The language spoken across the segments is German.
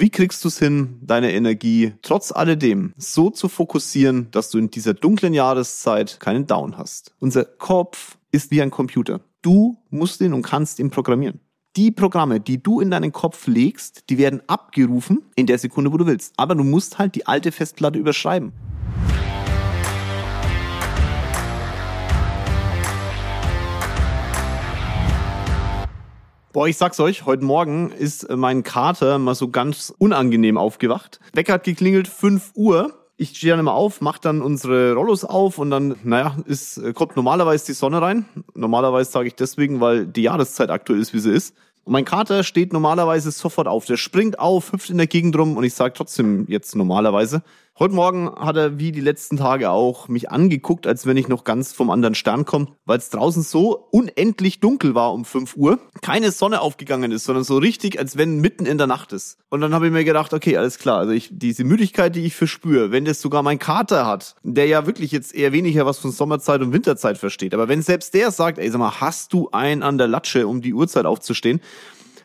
Wie kriegst du es hin, deine Energie trotz alledem so zu fokussieren, dass du in dieser dunklen Jahreszeit keinen Down hast? Unser Kopf ist wie ein Computer. Du musst ihn und kannst ihn programmieren. Die Programme, die du in deinen Kopf legst, die werden abgerufen in der Sekunde, wo du willst. Aber du musst halt die alte Festplatte überschreiben. Boah, ich sag's euch, heute Morgen ist mein Kater mal so ganz unangenehm aufgewacht. Wecker hat geklingelt, 5 Uhr. Ich stehe dann immer auf, mache dann unsere Rollos auf und dann, naja, ist, kommt normalerweise die Sonne rein. Normalerweise sage ich deswegen, weil die Jahreszeit aktuell ist, wie sie ist. Und mein Kater steht normalerweise sofort auf. Der springt auf, hüpft in der Gegend rum und ich sage trotzdem jetzt normalerweise, Heute Morgen hat er wie die letzten Tage auch mich angeguckt, als wenn ich noch ganz vom anderen Stern komme, weil es draußen so unendlich dunkel war um 5 Uhr, keine Sonne aufgegangen ist, sondern so richtig, als wenn mitten in der Nacht ist. Und dann habe ich mir gedacht, okay, alles klar, also ich, diese Müdigkeit, die ich verspüre, wenn das sogar mein Kater hat, der ja wirklich jetzt eher weniger was von Sommerzeit und Winterzeit versteht, aber wenn selbst der sagt, ey, sag mal, hast du einen an der Latsche, um die Uhrzeit aufzustehen,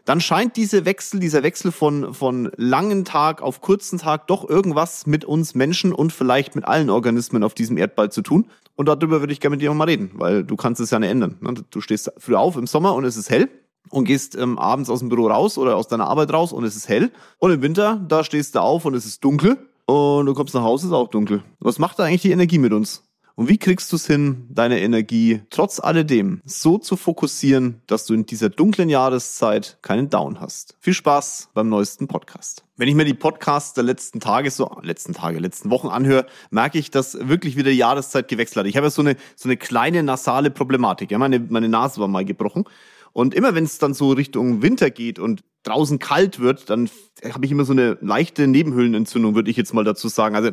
dann scheint diese Wechsel, dieser Wechsel von, von langen Tag auf kurzen Tag doch irgendwas mit uns Menschen und vielleicht mit allen Organismen auf diesem Erdball zu tun. Und darüber würde ich gerne mit dir mal reden, weil du kannst es ja nicht ändern. Ne? Du stehst früh auf im Sommer und es ist hell und gehst ähm, abends aus dem Büro raus oder aus deiner Arbeit raus und es ist hell. Und im Winter, da stehst du auf und es ist dunkel und du kommst nach Hause, ist auch dunkel. Was macht da eigentlich die Energie mit uns? Und wie kriegst du es hin, deine Energie trotz alledem so zu fokussieren, dass du in dieser dunklen Jahreszeit keinen Down hast? Viel Spaß beim neuesten Podcast. Wenn ich mir die Podcasts der letzten Tage, so letzten Tage, letzten Wochen anhöre, merke ich, dass wirklich wieder die Jahreszeit gewechselt hat. Ich habe ja so eine, so eine kleine nasale Problematik. Ja, meine, meine Nase war mal gebrochen. Und immer wenn es dann so Richtung Winter geht und draußen kalt wird, dann habe ich immer so eine leichte Nebenhöhlenentzündung, würde ich jetzt mal dazu sagen. Also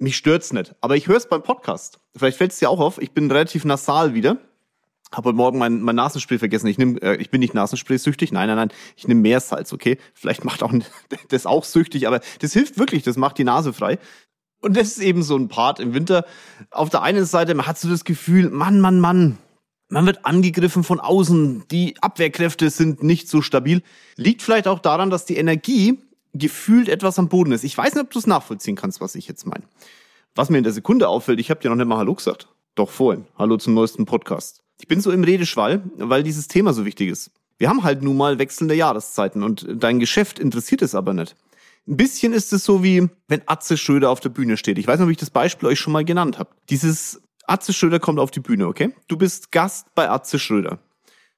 mich stört's nicht. Aber ich höre es beim Podcast. Vielleicht fällt es dir auch auf. Ich bin relativ nasal wieder. Habe heute Morgen mein, mein Nasenspray vergessen. Ich nehm, äh, ich bin nicht Nasenspray-süchtig. Nein, nein, nein. Ich nehme Meersalz, okay? Vielleicht macht auch das auch süchtig, aber das hilft wirklich. Das macht die Nase frei. Und das ist eben so ein Part im Winter. Auf der einen Seite, man hat so das Gefühl, Mann, Mann, Mann, man wird angegriffen von außen. Die Abwehrkräfte sind nicht so stabil. Liegt vielleicht auch daran, dass die Energie gefühlt etwas am Boden ist. Ich weiß nicht, ob du es nachvollziehen kannst, was ich jetzt meine. Was mir in der Sekunde auffällt, ich habe dir noch nicht mal Hallo gesagt. Doch vorhin. Hallo zum neuesten Podcast. Ich bin so im Redeschwall, weil dieses Thema so wichtig ist. Wir haben halt nun mal wechselnde Jahreszeiten und dein Geschäft interessiert es aber nicht. Ein bisschen ist es so wie, wenn Atze Schröder auf der Bühne steht. Ich weiß nicht, ob ich das Beispiel euch schon mal genannt habe. Dieses Atze Schröder kommt auf die Bühne, okay? Du bist Gast bei Atze Schröder.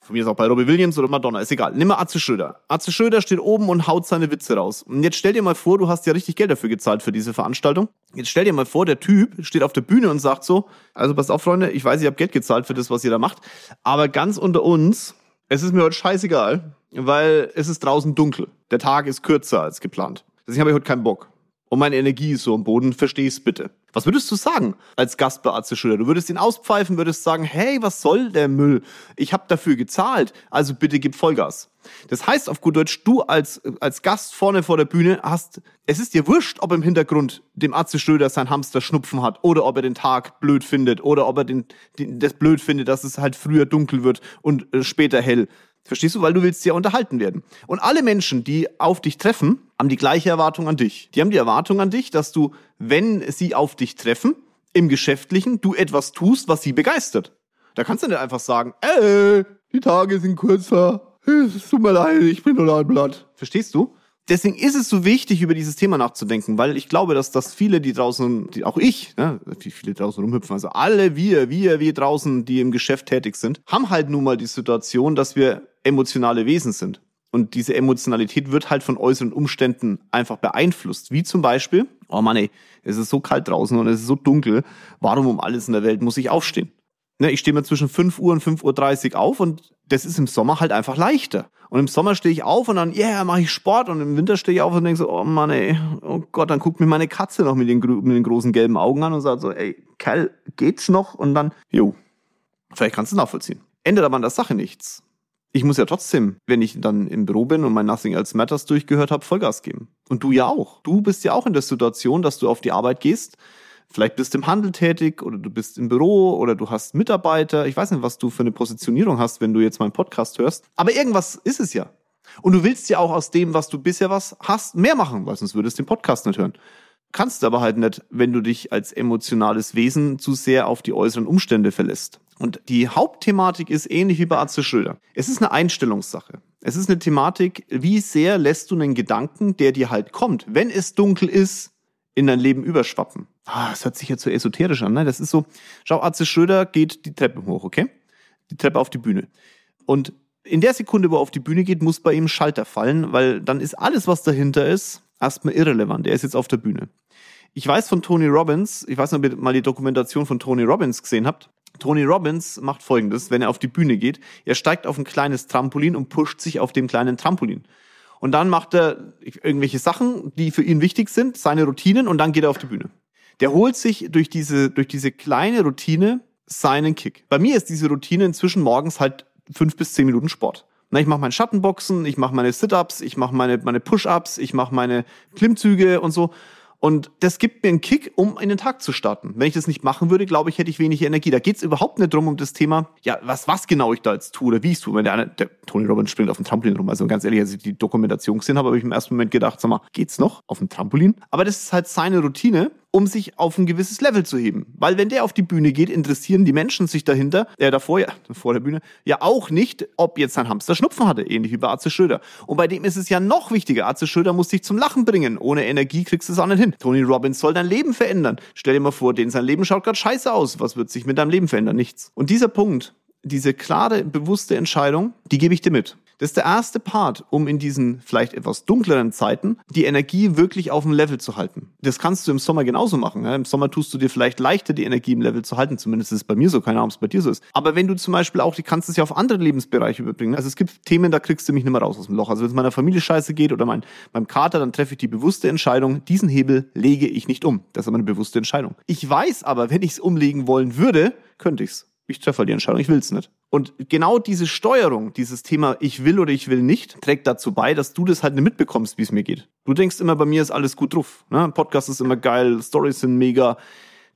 Von mir ist auch bei Robbie Williams oder Madonna, ist egal. Nimm mal Atze Schröder. Atze Schröder steht oben und haut seine Witze raus. Und jetzt stell dir mal vor, du hast ja richtig Geld dafür gezahlt für diese Veranstaltung. Jetzt stell dir mal vor, der Typ steht auf der Bühne und sagt so, also passt auf, Freunde, ich weiß, ihr habt Geld gezahlt für das, was ihr da macht, aber ganz unter uns, es ist mir heute scheißegal, weil es ist draußen dunkel. Der Tag ist kürzer als geplant. Deswegen habe ich heute keinen Bock und meine Energie ist so am Boden, versteh's bitte. Was würdest du sagen als Gast bei Atze Schröder? Du würdest ihn auspfeifen, würdest sagen, hey, was soll der Müll? Ich habe dafür gezahlt, also bitte gib Vollgas. Das heißt auf gut Deutsch, du als, als Gast vorne vor der Bühne hast, es ist dir wurscht, ob im Hintergrund dem Atze Schröder sein Hamster Schnupfen hat oder ob er den Tag blöd findet oder ob er den, den das blöd findet, dass es halt früher dunkel wird und äh, später hell. Verstehst du? Weil du willst ja unterhalten werden. Und alle Menschen, die auf dich treffen, haben die gleiche Erwartung an dich. Die haben die Erwartung an dich, dass du, wenn sie auf dich treffen, im Geschäftlichen, du etwas tust, was sie begeistert. Da kannst du nicht einfach sagen, ey, die Tage sind kürzer. Es tut mir leid, ich bin nur ein Blatt. Verstehst du? Deswegen ist es so wichtig, über dieses Thema nachzudenken, weil ich glaube, dass das viele, die draußen, die, auch ich, ne, wie viele draußen rumhüpfen, also alle wir, wir, wir draußen, die im Geschäft tätig sind, haben halt nun mal die Situation, dass wir emotionale Wesen sind. Und diese Emotionalität wird halt von äußeren Umständen einfach beeinflusst. Wie zum Beispiel, oh Mann ey, es ist so kalt draußen und es ist so dunkel, warum um alles in der Welt muss ich aufstehen? Ne, ich stehe mir zwischen 5 Uhr und 5.30 Uhr auf und das ist im Sommer halt einfach leichter. Und im Sommer stehe ich auf und dann, yeah, mache ich Sport und im Winter stehe ich auf und denke so, oh Mann ey, oh Gott, dann guckt mir meine Katze noch mit den, mit den großen gelben Augen an und sagt so, ey, Kerl, geht's noch? Und dann, jo, vielleicht kannst du nachvollziehen. Ändert aber an der Sache nichts ich muss ja trotzdem, wenn ich dann im Büro bin und mein Nothing Else Matters durchgehört habe, Vollgas geben. Und du ja auch. Du bist ja auch in der Situation, dass du auf die Arbeit gehst. Vielleicht bist du im Handel tätig oder du bist im Büro oder du hast Mitarbeiter. Ich weiß nicht, was du für eine Positionierung hast, wenn du jetzt meinen Podcast hörst. Aber irgendwas ist es ja. Und du willst ja auch aus dem, was du bisher was hast, mehr machen, weil sonst würdest du den Podcast nicht hören. Kannst aber halt nicht, wenn du dich als emotionales Wesen zu sehr auf die äußeren Umstände verlässt. Und die Hauptthematik ist ähnlich wie bei Atze Schröder. Es ist eine Einstellungssache. Es ist eine Thematik, wie sehr lässt du einen Gedanken, der dir halt kommt, wenn es dunkel ist, in dein Leben überschwappen. Ah, das hört sich jetzt so esoterisch an. Ne? Das ist so, schau, Atze Schröder geht die Treppe hoch, okay? Die Treppe auf die Bühne. Und in der Sekunde, wo er auf die Bühne geht, muss bei ihm Schalter fallen, weil dann ist alles, was dahinter ist, erstmal irrelevant. Er ist jetzt auf der Bühne. Ich weiß von Tony Robbins, ich weiß nicht, ob ihr mal die Dokumentation von Tony Robbins gesehen habt. Tony Robbins macht folgendes, wenn er auf die Bühne geht. Er steigt auf ein kleines Trampolin und pusht sich auf dem kleinen Trampolin. Und dann macht er irgendwelche Sachen, die für ihn wichtig sind, seine Routinen, und dann geht er auf die Bühne. Der holt sich durch diese, durch diese kleine Routine seinen Kick. Bei mir ist diese Routine inzwischen morgens halt fünf bis zehn Minuten Sport. Na, ich mache mein Schattenboxen, ich mache meine Sit-ups, ich mache meine, meine Push-ups, ich mache meine Klimmzüge und so. Und das gibt mir einen Kick, um in den Tag zu starten. Wenn ich das nicht machen würde, glaube ich, hätte ich wenig Energie. Da geht es überhaupt nicht drum um das Thema, ja, was, was genau ich da jetzt tue oder wie ich es tue. Wenn der, eine, der Tony Robbins springt auf dem Trampolin rum. Also ganz ehrlich, als ich die Dokumentation gesehen habe, habe ich im ersten Moment gedacht, sag mal, geht's noch auf dem Trampolin? Aber das ist halt seine Routine um sich auf ein gewisses Level zu heben. Weil wenn der auf die Bühne geht, interessieren die Menschen sich dahinter, äh, davor, ja, vor der Bühne, ja auch nicht, ob jetzt ein Hamster Schnupfen hatte, ähnlich wie bei Arze Schröder. Und bei dem ist es ja noch wichtiger. Arze Schröder muss dich zum Lachen bringen. Ohne Energie kriegst du es auch nicht hin. Tony Robbins soll dein Leben verändern. Stell dir mal vor, den sein Leben schaut gerade scheiße aus. Was wird sich mit deinem Leben verändern? Nichts. Und dieser Punkt, diese klare, bewusste Entscheidung, die gebe ich dir mit. Das ist der erste Part, um in diesen vielleicht etwas dunkleren Zeiten die Energie wirklich auf dem Level zu halten. Das kannst du im Sommer genauso machen. Im Sommer tust du dir vielleicht leichter, die Energie im Level zu halten. Zumindest ist es bei mir so. Keine Ahnung, ob es bei dir so ist. Aber wenn du zum Beispiel auch, die kannst es ja auf andere Lebensbereiche überbringen. Also es gibt Themen, da kriegst du mich nicht mehr raus aus dem Loch. Also wenn es meiner Familie scheiße geht oder mein, meinem Kater, dann treffe ich die bewusste Entscheidung, diesen Hebel lege ich nicht um. Das ist aber eine bewusste Entscheidung. Ich weiß aber, wenn ich es umlegen wollen würde, könnte ich's. Ich treffe die Entscheidung, ich will's nicht. Und genau diese Steuerung, dieses Thema ich will oder ich will nicht, trägt dazu bei, dass du das halt nicht mitbekommst, wie es mir geht. Du denkst immer, bei mir ist alles gut drauf. Ne? Podcast ist immer geil, Stories sind mega.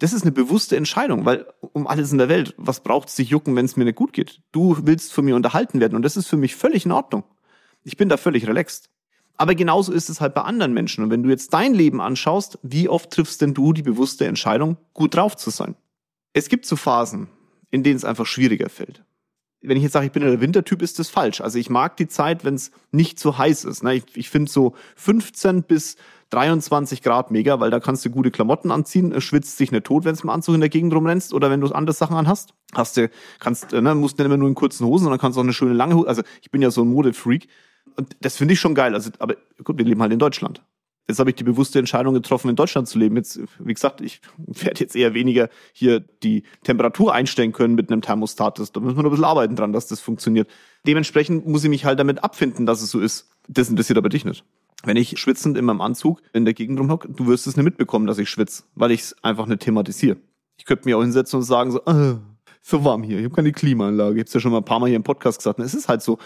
Das ist eine bewusste Entscheidung, weil um alles in der Welt, was braucht es sich jucken, wenn es mir nicht gut geht? Du willst von mir unterhalten werden und das ist für mich völlig in Ordnung. Ich bin da völlig relaxed. Aber genauso ist es halt bei anderen Menschen. Und wenn du jetzt dein Leben anschaust, wie oft triffst denn du die bewusste Entscheidung, gut drauf zu sein? Es gibt so Phasen, in denen es einfach schwieriger fällt. Wenn ich jetzt sage, ich bin der Wintertyp, ist das falsch. Also ich mag die Zeit, wenn es nicht so heiß ist. Ne? Ich, ich finde so 15 bis 23 Grad mega, weil da kannst du gute Klamotten anziehen, schwitzt sich nicht tot, wenn du im Anzug in der Gegend rumrennst oder wenn du andere Sachen anhast. Hast du, kannst, ne, musst nicht immer nur in kurzen Hosen, sondern kannst auch eine schöne lange Hose. Also ich bin ja so ein Modefreak. Und das finde ich schon geil. Also, aber gut, wir leben halt in Deutschland. Jetzt habe ich die bewusste Entscheidung getroffen, in Deutschland zu leben. Jetzt, wie gesagt, ich werde jetzt eher weniger hier die Temperatur einstellen können mit einem Thermostat. da müssen wir noch ein bisschen arbeiten dran, dass das funktioniert. Dementsprechend muss ich mich halt damit abfinden, dass es so ist. Das interessiert aber dich nicht. Wenn ich schwitzend in meinem Anzug in der Gegend rumhocke, du wirst es nicht mitbekommen, dass ich schwitze, weil ich es einfach nicht thematisiere. Ich könnte mir auch hinsetzen und sagen so, äh, so warm hier, ich habe keine Klimaanlage. Ich habe es ja schon mal ein paar Mal hier im Podcast gesagt. Es ist halt so,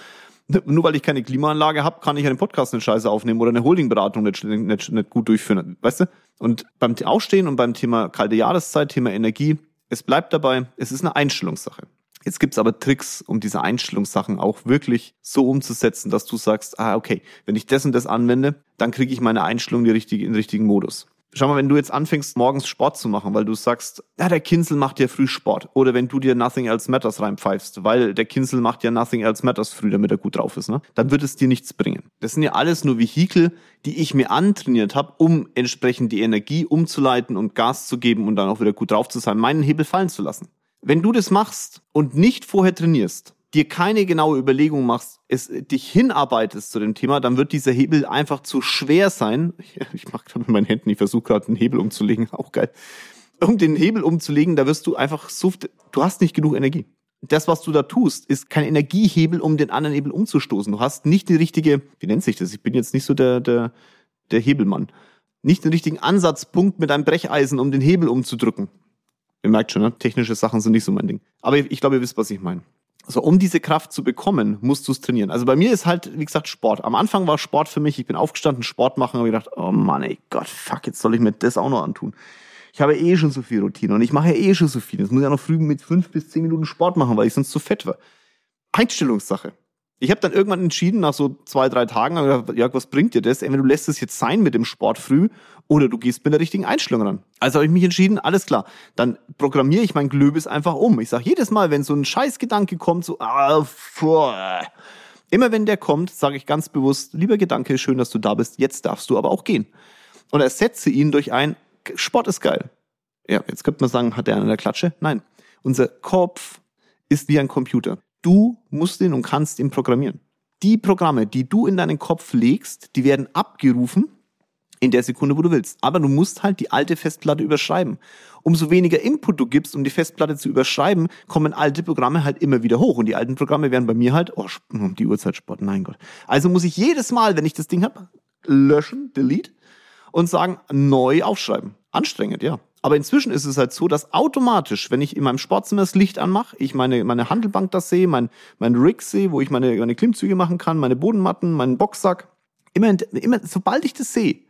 nur weil ich keine Klimaanlage habe, kann ich einen Podcast nicht scheiße aufnehmen oder eine Holdingberatung nicht, nicht, nicht gut durchführen. Weißt du? Und beim Aufstehen und beim Thema kalte Jahreszeit, Thema Energie, es bleibt dabei, es ist eine Einstellungssache. Jetzt gibt's aber Tricks, um diese Einstellungssachen auch wirklich so umzusetzen, dass du sagst, ah, okay, wenn ich das und das anwende, dann kriege ich meine Einstellung in den richtigen Modus. Schau mal, wenn du jetzt anfängst, morgens Sport zu machen, weil du sagst, ja, der Kinsel macht ja früh Sport. Oder wenn du dir Nothing Else Matters reinpfeifst, weil der Kinsel macht ja Nothing Else Matters früh, damit er gut drauf ist, ne? Dann wird es dir nichts bringen. Das sind ja alles nur Vehikel, die ich mir antrainiert habe, um entsprechend die Energie umzuleiten und Gas zu geben und dann auch wieder gut drauf zu sein, meinen Hebel fallen zu lassen. Wenn du das machst und nicht vorher trainierst, dir keine genaue Überlegung machst, es dich hinarbeitest zu dem Thema, dann wird dieser Hebel einfach zu schwer sein. Ich, ich mache gerade mit meinen Händen, ich versuche gerade einen Hebel umzulegen, auch geil. Um den Hebel umzulegen, da wirst du einfach so, du hast nicht genug Energie. Das, was du da tust, ist kein Energiehebel, um den anderen Hebel umzustoßen. Du hast nicht die richtige, wie nennt sich das? Ich bin jetzt nicht so der, der, der Hebelmann. Nicht den richtigen Ansatzpunkt mit einem Brecheisen, um den Hebel umzudrücken. Ihr merkt schon, ne? technische Sachen sind nicht so mein Ding. Aber ich, ich glaube, ihr wisst, was ich meine. So, um diese Kraft zu bekommen, musst du es trainieren. Also bei mir ist halt, wie gesagt, Sport. Am Anfang war Sport für mich, ich bin aufgestanden, Sport machen, habe gedacht, oh Mann, ey Gott, fuck, jetzt soll ich mir das auch noch antun. Ich habe eh schon so viel Routine und ich mache eh schon so viel. Jetzt muss ich ja noch früh mit fünf bis zehn Minuten Sport machen, weil ich sonst zu fett war. Einstellungssache. Ich habe dann irgendwann entschieden, nach so zwei, drei Tagen, Jörg, was bringt dir das? Entweder du lässt es jetzt sein mit dem Sport früh oder du gehst mit der richtigen Einstellung ran. Also habe ich mich entschieden, alles klar, dann programmiere ich mein Glöbis einfach um. Ich sage jedes Mal, wenn so ein Scheißgedanke kommt, so, ah, boah. immer wenn der kommt, sage ich ganz bewusst, lieber Gedanke, schön, dass du da bist, jetzt darfst du aber auch gehen. Und ersetze ihn durch ein, Sport ist geil. Ja, jetzt könnte man sagen, hat der eine der Klatsche? Nein. Unser Kopf ist wie ein Computer. Du musst ihn und kannst ihn programmieren. Die Programme, die du in deinen Kopf legst, die werden abgerufen in der Sekunde, wo du willst. Aber du musst halt die alte Festplatte überschreiben. Umso weniger Input du gibst, um die Festplatte zu überschreiben, kommen alte Programme halt immer wieder hoch. Und die alten Programme werden bei mir halt, oh, die Uhrzeitsport, mein Gott. Also muss ich jedes Mal, wenn ich das Ding habe, löschen, delete und sagen, neu aufschreiben. Anstrengend, ja. Aber inzwischen ist es halt so, dass automatisch, wenn ich in meinem Sportzimmer das Licht anmache, ich meine, meine Handelbank das sehe, mein, mein Rig sehe, wo ich meine, meine Klimmzüge machen kann, meine Bodenmatten, meinen Boxsack. Immer, immer, sobald ich das sehe,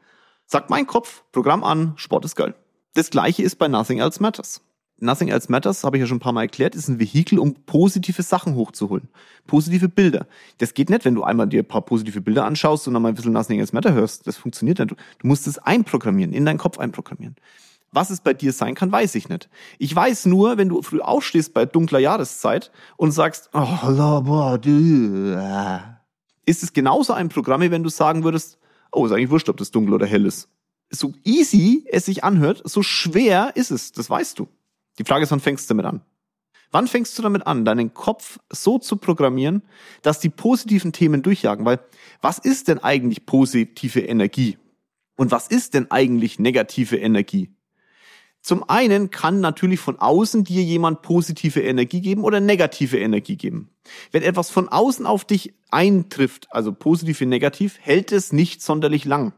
sagt mein Kopf, Programm an, Sport ist geil. Das gleiche ist bei Nothing Else Matters. Nothing Else Matters, habe ich ja schon ein paar Mal erklärt, ist ein Vehikel, um positive Sachen hochzuholen. Positive Bilder. Das geht nicht, wenn du einmal dir ein paar positive Bilder anschaust und dann mal ein bisschen Nothing Else Matter hörst. Das funktioniert nicht. Du musst es einprogrammieren, in deinen Kopf einprogrammieren. Was es bei dir sein kann, weiß ich nicht. Ich weiß nur, wenn du früh aufstehst bei dunkler Jahreszeit und sagst, oh, äh, ist es genauso ein Programm, wie wenn du sagen würdest, oh, ist eigentlich wurscht, ob das dunkel oder hell ist. So easy es sich anhört, so schwer ist es, das weißt du. Die Frage ist, wann fängst du damit an? Wann fängst du damit an, deinen Kopf so zu programmieren, dass die positiven Themen durchjagen? Weil was ist denn eigentlich positive Energie? Und was ist denn eigentlich negative Energie? Zum einen kann natürlich von außen dir jemand positive Energie geben oder negative Energie geben. Wenn etwas von außen auf dich eintrifft, also positiv wie negativ, hält es nicht sonderlich lang.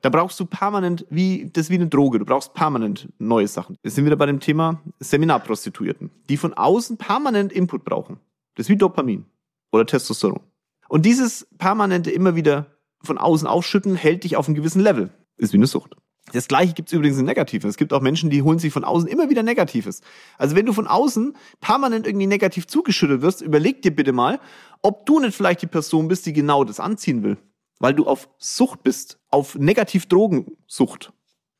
Da brauchst du permanent, wie, das ist wie eine Droge, du brauchst permanent neue Sachen. Wir sind wieder bei dem Thema Seminarprostituierten, die von außen permanent Input brauchen. Das ist wie Dopamin oder Testosteron. Und dieses permanente immer wieder von außen aufschütten hält dich auf einem gewissen Level. Ist wie eine Sucht. Das gleiche gibt es übrigens in Negativen. Es gibt auch Menschen, die holen sich von außen immer wieder Negatives. Also wenn du von außen permanent irgendwie negativ zugeschüttet wirst, überleg dir bitte mal, ob du nicht vielleicht die Person bist, die genau das anziehen will. Weil du auf Sucht bist, auf Negativ-Drogensucht.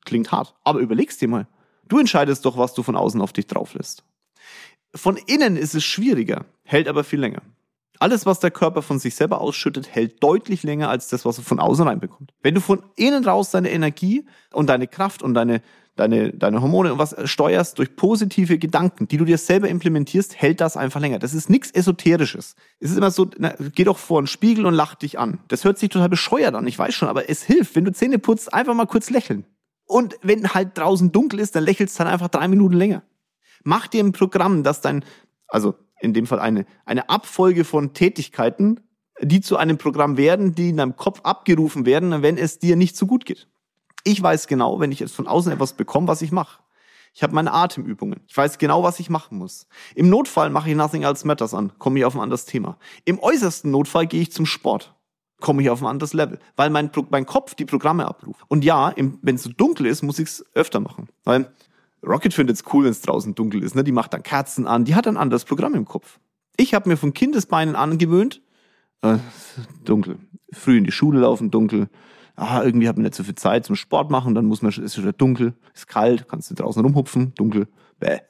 Klingt hart, aber überlegst dir mal. Du entscheidest doch, was du von außen auf dich drauf lässt. Von innen ist es schwieriger, hält aber viel länger. Alles, was der Körper von sich selber ausschüttet, hält deutlich länger als das, was er von außen reinbekommt. Wenn du von innen raus deine Energie und deine Kraft und deine, deine, deine Hormone und was steuerst durch positive Gedanken, die du dir selber implementierst, hält das einfach länger. Das ist nichts Esoterisches. Es ist immer so, na, geh doch vor einen Spiegel und lach dich an. Das hört sich total bescheuert an, ich weiß schon, aber es hilft. Wenn du Zähne putzt, einfach mal kurz lächeln. Und wenn halt draußen dunkel ist, dann lächelst du dann einfach drei Minuten länger. Mach dir ein Programm, dass dein, also in dem Fall eine, eine Abfolge von Tätigkeiten, die zu einem Programm werden, die in deinem Kopf abgerufen werden, wenn es dir nicht so gut geht. Ich weiß genau, wenn ich jetzt von außen etwas bekomme, was ich mache. Ich habe meine Atemübungen. Ich weiß genau, was ich machen muss. Im Notfall mache ich Nothing Else Matters an, komme ich auf ein anderes Thema. Im äußersten Notfall gehe ich zum Sport, komme ich auf ein anderes Level, weil mein, mein Kopf die Programme abruft. Und ja, wenn es so dunkel ist, muss ich es öfter machen. Weil Rocket findet es cool, wenn es draußen dunkel ist. Ne? Die macht dann Kerzen an. Die hat ein anderes Programm im Kopf. Ich habe mir von Kindesbeinen angewöhnt, äh, dunkel. Früh in die Schule laufen, dunkel. Ah, irgendwie hat man nicht so viel Zeit zum Sport machen, dann muss man, ist wieder dunkel, ist kalt, kannst du draußen rumhupfen, dunkel. Bäh.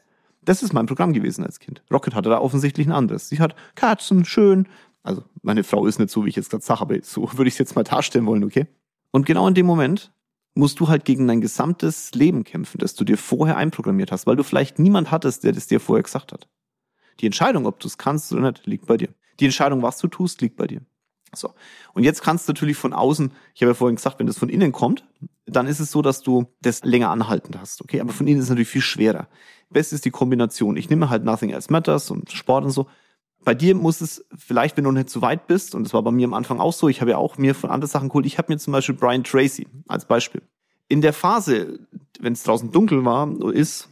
Das ist mein Programm gewesen als Kind. Rocket hatte da offensichtlich ein anderes. Sie hat Kerzen, schön. Also, meine Frau ist nicht so, wie ich jetzt gerade sage, aber so würde ich es jetzt mal darstellen wollen, okay? Und genau in dem Moment musst du halt gegen dein gesamtes Leben kämpfen, das du dir vorher einprogrammiert hast, weil du vielleicht niemand hattest, der das dir vorher gesagt hat. Die Entscheidung, ob du es kannst oder nicht, liegt bei dir. Die Entscheidung, was du tust, liegt bei dir. So. Und jetzt kannst du natürlich von außen, ich habe ja vorhin gesagt, wenn das von innen kommt, dann ist es so, dass du das länger anhaltend hast. Okay, aber von innen ist es natürlich viel schwerer. Best ist die Kombination. Ich nehme halt Nothing Else Matters und Sport und so. Bei dir muss es vielleicht, wenn du nicht zu weit bist, und das war bei mir am Anfang auch so, ich habe ja auch mir von anderen Sachen geholt. Ich habe mir zum Beispiel Brian Tracy als Beispiel. In der Phase, wenn es draußen dunkel war, ist,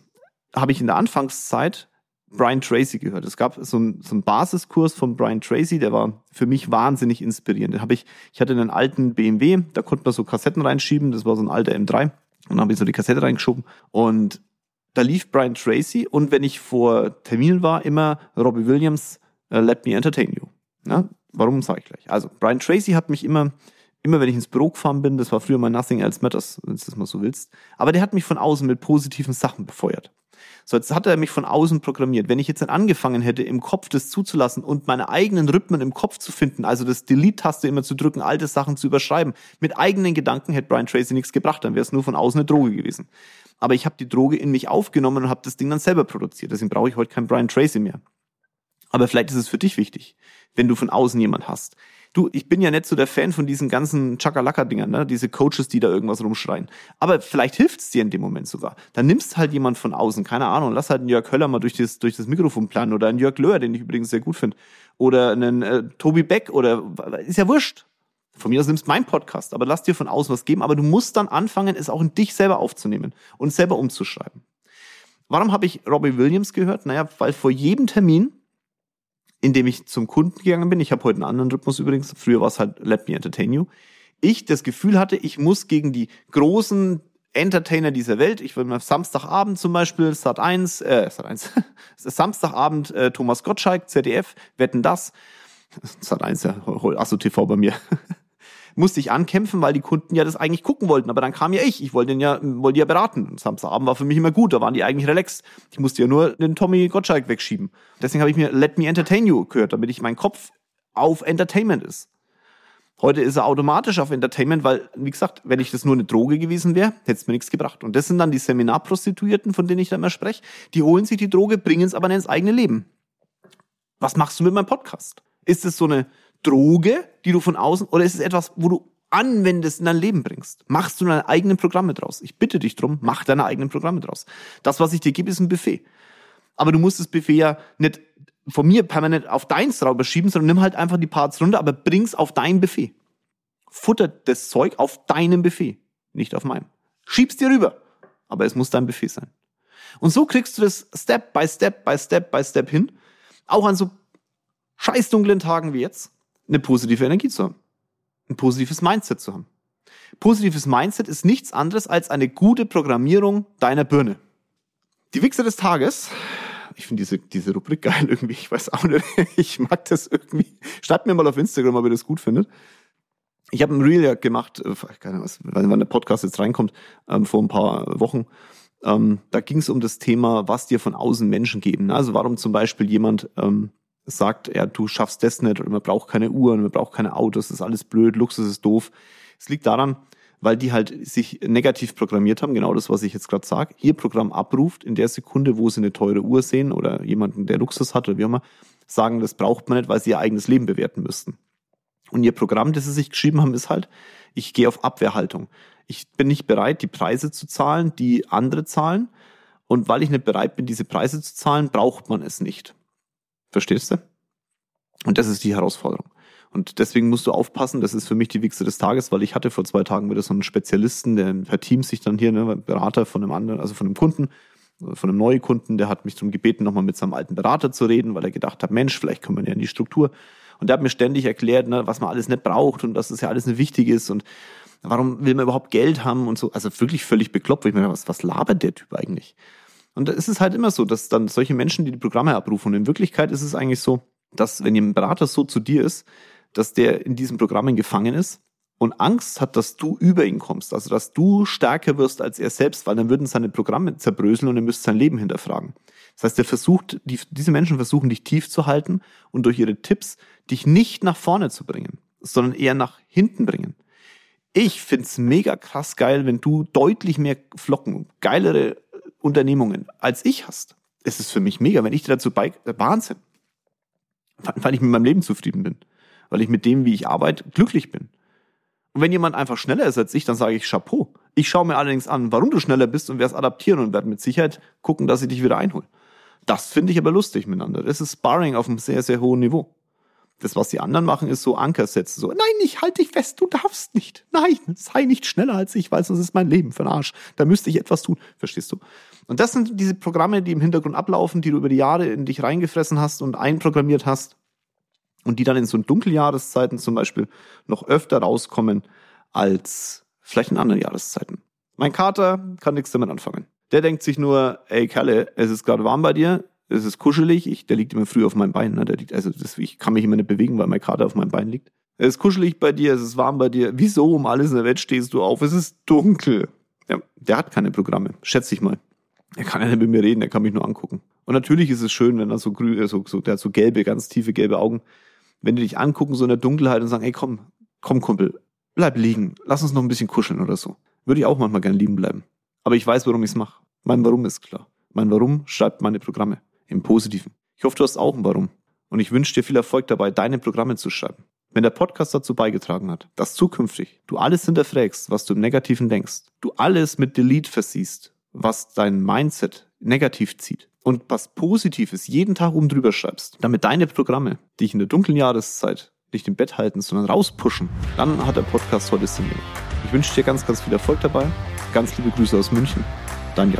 habe ich in der Anfangszeit Brian Tracy gehört. Es gab so einen, so einen Basiskurs von Brian Tracy, der war für mich wahnsinnig inspirierend. Den habe ich, ich hatte einen alten BMW, da konnte man so Kassetten reinschieben, das war so ein alter M3 und dann habe ich so die Kassette reingeschoben und da lief Brian Tracy und wenn ich vor Terminen war, immer Robbie Williams uh, Let Me Entertain You. Ja? Warum sage ich gleich? Also, Brian Tracy hat mich immer, immer wenn ich ins Büro gefahren bin, das war früher mal Nothing Else Matters, wenn du das mal so willst, aber der hat mich von außen mit positiven Sachen befeuert. So, jetzt hat er mich von außen programmiert. Wenn ich jetzt dann angefangen hätte, im Kopf das zuzulassen und meine eigenen Rhythmen im Kopf zu finden, also das Delete-Taste immer zu drücken, alte Sachen zu überschreiben, mit eigenen Gedanken hätte Brian Tracy nichts gebracht, dann wäre es nur von außen eine Droge gewesen. Aber ich habe die Droge in mich aufgenommen und habe das Ding dann selber produziert. Deswegen brauche ich heute kein Brian Tracy mehr. Aber vielleicht ist es für dich wichtig, wenn du von außen jemand hast, Du, ich bin ja nicht so der Fan von diesen ganzen Chakalaka-Dingern, ne? diese Coaches, die da irgendwas rumschreien. Aber vielleicht hilft's dir in dem Moment sogar. Dann nimmst halt jemand von außen, keine Ahnung, lass halt einen Jörg Höller mal durch das, durch das Mikrofon planen oder einen Jörg Löhr, den ich übrigens sehr gut finde. Oder einen äh, Tobi Beck oder ist ja wurscht. Von mir aus nimmst mein Podcast, aber lass dir von außen was geben. Aber du musst dann anfangen, es auch in dich selber aufzunehmen und selber umzuschreiben. Warum habe ich Robbie Williams gehört? Naja, weil vor jedem Termin indem ich zum Kunden gegangen bin. Ich habe heute einen anderen Rhythmus übrigens. Früher war es halt Let Me Entertain You. Ich das Gefühl hatte, ich muss gegen die großen Entertainer dieser Welt, ich will mal Samstagabend zum Beispiel, Sat 1, äh, Sat 1, Samstagabend äh, Thomas Gottschalk, ZDF, wetten das. Sat 1, ja, Asso TV bei mir. musste ich ankämpfen, weil die Kunden ja das eigentlich gucken wollten. Aber dann kam ja ich. Ich wollte den ja, wollte ja beraten. Samstagabend war für mich immer gut. Da waren die eigentlich relaxed. Ich musste ja nur den Tommy Gottschalk wegschieben. Deswegen habe ich mir Let Me Entertain You gehört, damit ich mein Kopf auf Entertainment ist. Heute ist er automatisch auf Entertainment, weil, wie gesagt, wenn ich das nur eine Droge gewesen wäre, hätte es mir nichts gebracht. Und das sind dann die Seminarprostituierten, von denen ich da immer spreche. Die holen sich die Droge, bringen es aber ins eigene Leben. Was machst du mit meinem Podcast? Ist es so eine Droge, die du von außen, oder ist es etwas, wo du anwendest, in dein Leben bringst? Machst du deine eigenen Programme draus? Ich bitte dich drum, mach deine eigenen Programme draus. Das, was ich dir gebe, ist ein Buffet. Aber du musst das Buffet ja nicht von mir permanent auf deins drüber schieben, sondern nimm halt einfach die Parts runter, aber bring's auf dein Buffet. Futter das Zeug auf deinem Buffet, nicht auf meinem. Schieb's dir rüber, aber es muss dein Buffet sein. Und so kriegst du das Step by Step by Step by Step hin, auch an so scheiß dunklen Tagen wie jetzt, eine positive Energie zu haben. Ein positives Mindset zu haben. Positives Mindset ist nichts anderes als eine gute Programmierung deiner Birne. Die Wichser des Tages. Ich finde diese, diese Rubrik geil irgendwie. Ich weiß auch nicht. Ich mag das irgendwie. Schreibt mir mal auf Instagram, ob ihr das gut findet. Ich habe ein Reel gemacht, äh, keine Ahnung, wann der Podcast jetzt reinkommt, ähm, vor ein paar Wochen. Ähm, da ging es um das Thema, was dir von außen Menschen geben. Also warum zum Beispiel jemand ähm, sagt, ja, du schaffst das nicht oder man braucht keine Uhren, man braucht keine Autos, das ist alles blöd, Luxus ist doof. Es liegt daran, weil die halt sich negativ programmiert haben, genau das, was ich jetzt gerade sage, ihr Programm abruft in der Sekunde, wo sie eine teure Uhr sehen oder jemanden, der Luxus hat oder wie auch immer, sagen, das braucht man nicht, weil sie ihr eigenes Leben bewerten müssten. Und ihr Programm, das sie sich geschrieben haben, ist halt, ich gehe auf Abwehrhaltung. Ich bin nicht bereit, die Preise zu zahlen, die andere zahlen. Und weil ich nicht bereit bin, diese Preise zu zahlen, braucht man es nicht. Verstehst du? Und das ist die Herausforderung. Und deswegen musst du aufpassen, das ist für mich die Wichse des Tages, weil ich hatte vor zwei Tagen wieder so einen Spezialisten, der per Team sich dann hier, ne, Berater von einem anderen, also von einem Kunden, von einem neuen Kunden, der hat mich darum gebeten, nochmal mit seinem alten Berater zu reden, weil er gedacht hat, Mensch, vielleicht kommen wir ja in die Struktur. Und der hat mir ständig erklärt, ne, was man alles nicht braucht und dass das ja alles nicht wichtig ist und warum will man überhaupt Geld haben und so. Also wirklich völlig bekloppt, wo ich mir was, was labert der Typ eigentlich? Und da ist es halt immer so, dass dann solche Menschen, die die Programme abrufen, und in Wirklichkeit ist es eigentlich so, dass wenn ein Berater so zu dir ist, dass der in diesen Programmen gefangen ist und Angst hat, dass du über ihn kommst, also dass du stärker wirst als er selbst, weil dann würden seine Programme zerbröseln und er müsste sein Leben hinterfragen. Das heißt, er versucht, die, diese Menschen versuchen dich tief zu halten und durch ihre Tipps dich nicht nach vorne zu bringen, sondern eher nach hinten bringen. Ich find's mega krass geil, wenn du deutlich mehr Flocken, geilere Unternehmungen als ich hast, ist es für mich mega, wenn ich dir dazu bei, äh, Wahnsinn. Weil ich mit meinem Leben zufrieden bin. Weil ich mit dem, wie ich arbeite, glücklich bin. Und wenn jemand einfach schneller ist als ich, dann sage ich Chapeau. Ich schaue mir allerdings an, warum du schneller bist und werde es adaptieren und werde mit Sicherheit gucken, dass ich dich wieder einhole. Das finde ich aber lustig miteinander. Das ist Sparring auf einem sehr, sehr hohen Niveau. Das, was die anderen machen, ist so Anker setzen. So, nein, ich halte dich fest, du darfst nicht. Nein, sei nicht schneller als ich, weil sonst ist mein Leben für den Arsch. Da müsste ich etwas tun. Verstehst du? Und das sind diese Programme, die im Hintergrund ablaufen, die du über die Jahre in dich reingefressen hast und einprogrammiert hast und die dann in so Dunkeljahreszeiten zum Beispiel noch öfter rauskommen als vielleicht in anderen Jahreszeiten. Mein Kater kann nichts damit anfangen. Der denkt sich nur, ey Kerle, es ist gerade warm bei dir, Es ist kuschelig. Ich, der liegt immer früh auf meinem Bein. Ne? Der liegt, also das, ich kann mich immer nicht bewegen, weil mein Kater auf meinem Bein liegt. Es ist kuschelig bei dir, es ist warm bei dir. Wieso um alles in der Welt stehst du auf? Es ist dunkel. Ja, der hat keine Programme, schätze ich mal. Er kann ja nicht mit mir reden, er kann mich nur angucken. Und natürlich ist es schön, wenn er so grün, so, so, der hat so gelbe, ganz tiefe gelbe Augen. Wenn die dich angucken, so in der Dunkelheit und sagen, ey, komm, komm, Kumpel, bleib liegen, lass uns noch ein bisschen kuscheln oder so. Würde ich auch manchmal gern liegen bleiben. Aber ich weiß, warum ich es mache. Mein Warum ist klar. Mein Warum schreibt meine Programme. Im Positiven. Ich hoffe, du hast auch ein Warum. Und ich wünsche dir viel Erfolg dabei, deine Programme zu schreiben. Wenn der Podcast dazu beigetragen hat, dass zukünftig du alles hinterfragst, was du im Negativen denkst, du alles mit Delete versiehst, was dein Mindset negativ zieht und was Positives jeden Tag oben drüber schreibst, damit deine Programme dich in der dunklen Jahreszeit nicht im Bett halten, sondern rauspushen, dann hat der Podcast heute Sinn. Ich wünsche dir ganz, ganz viel Erfolg dabei. Ganz liebe Grüße aus München. Jan.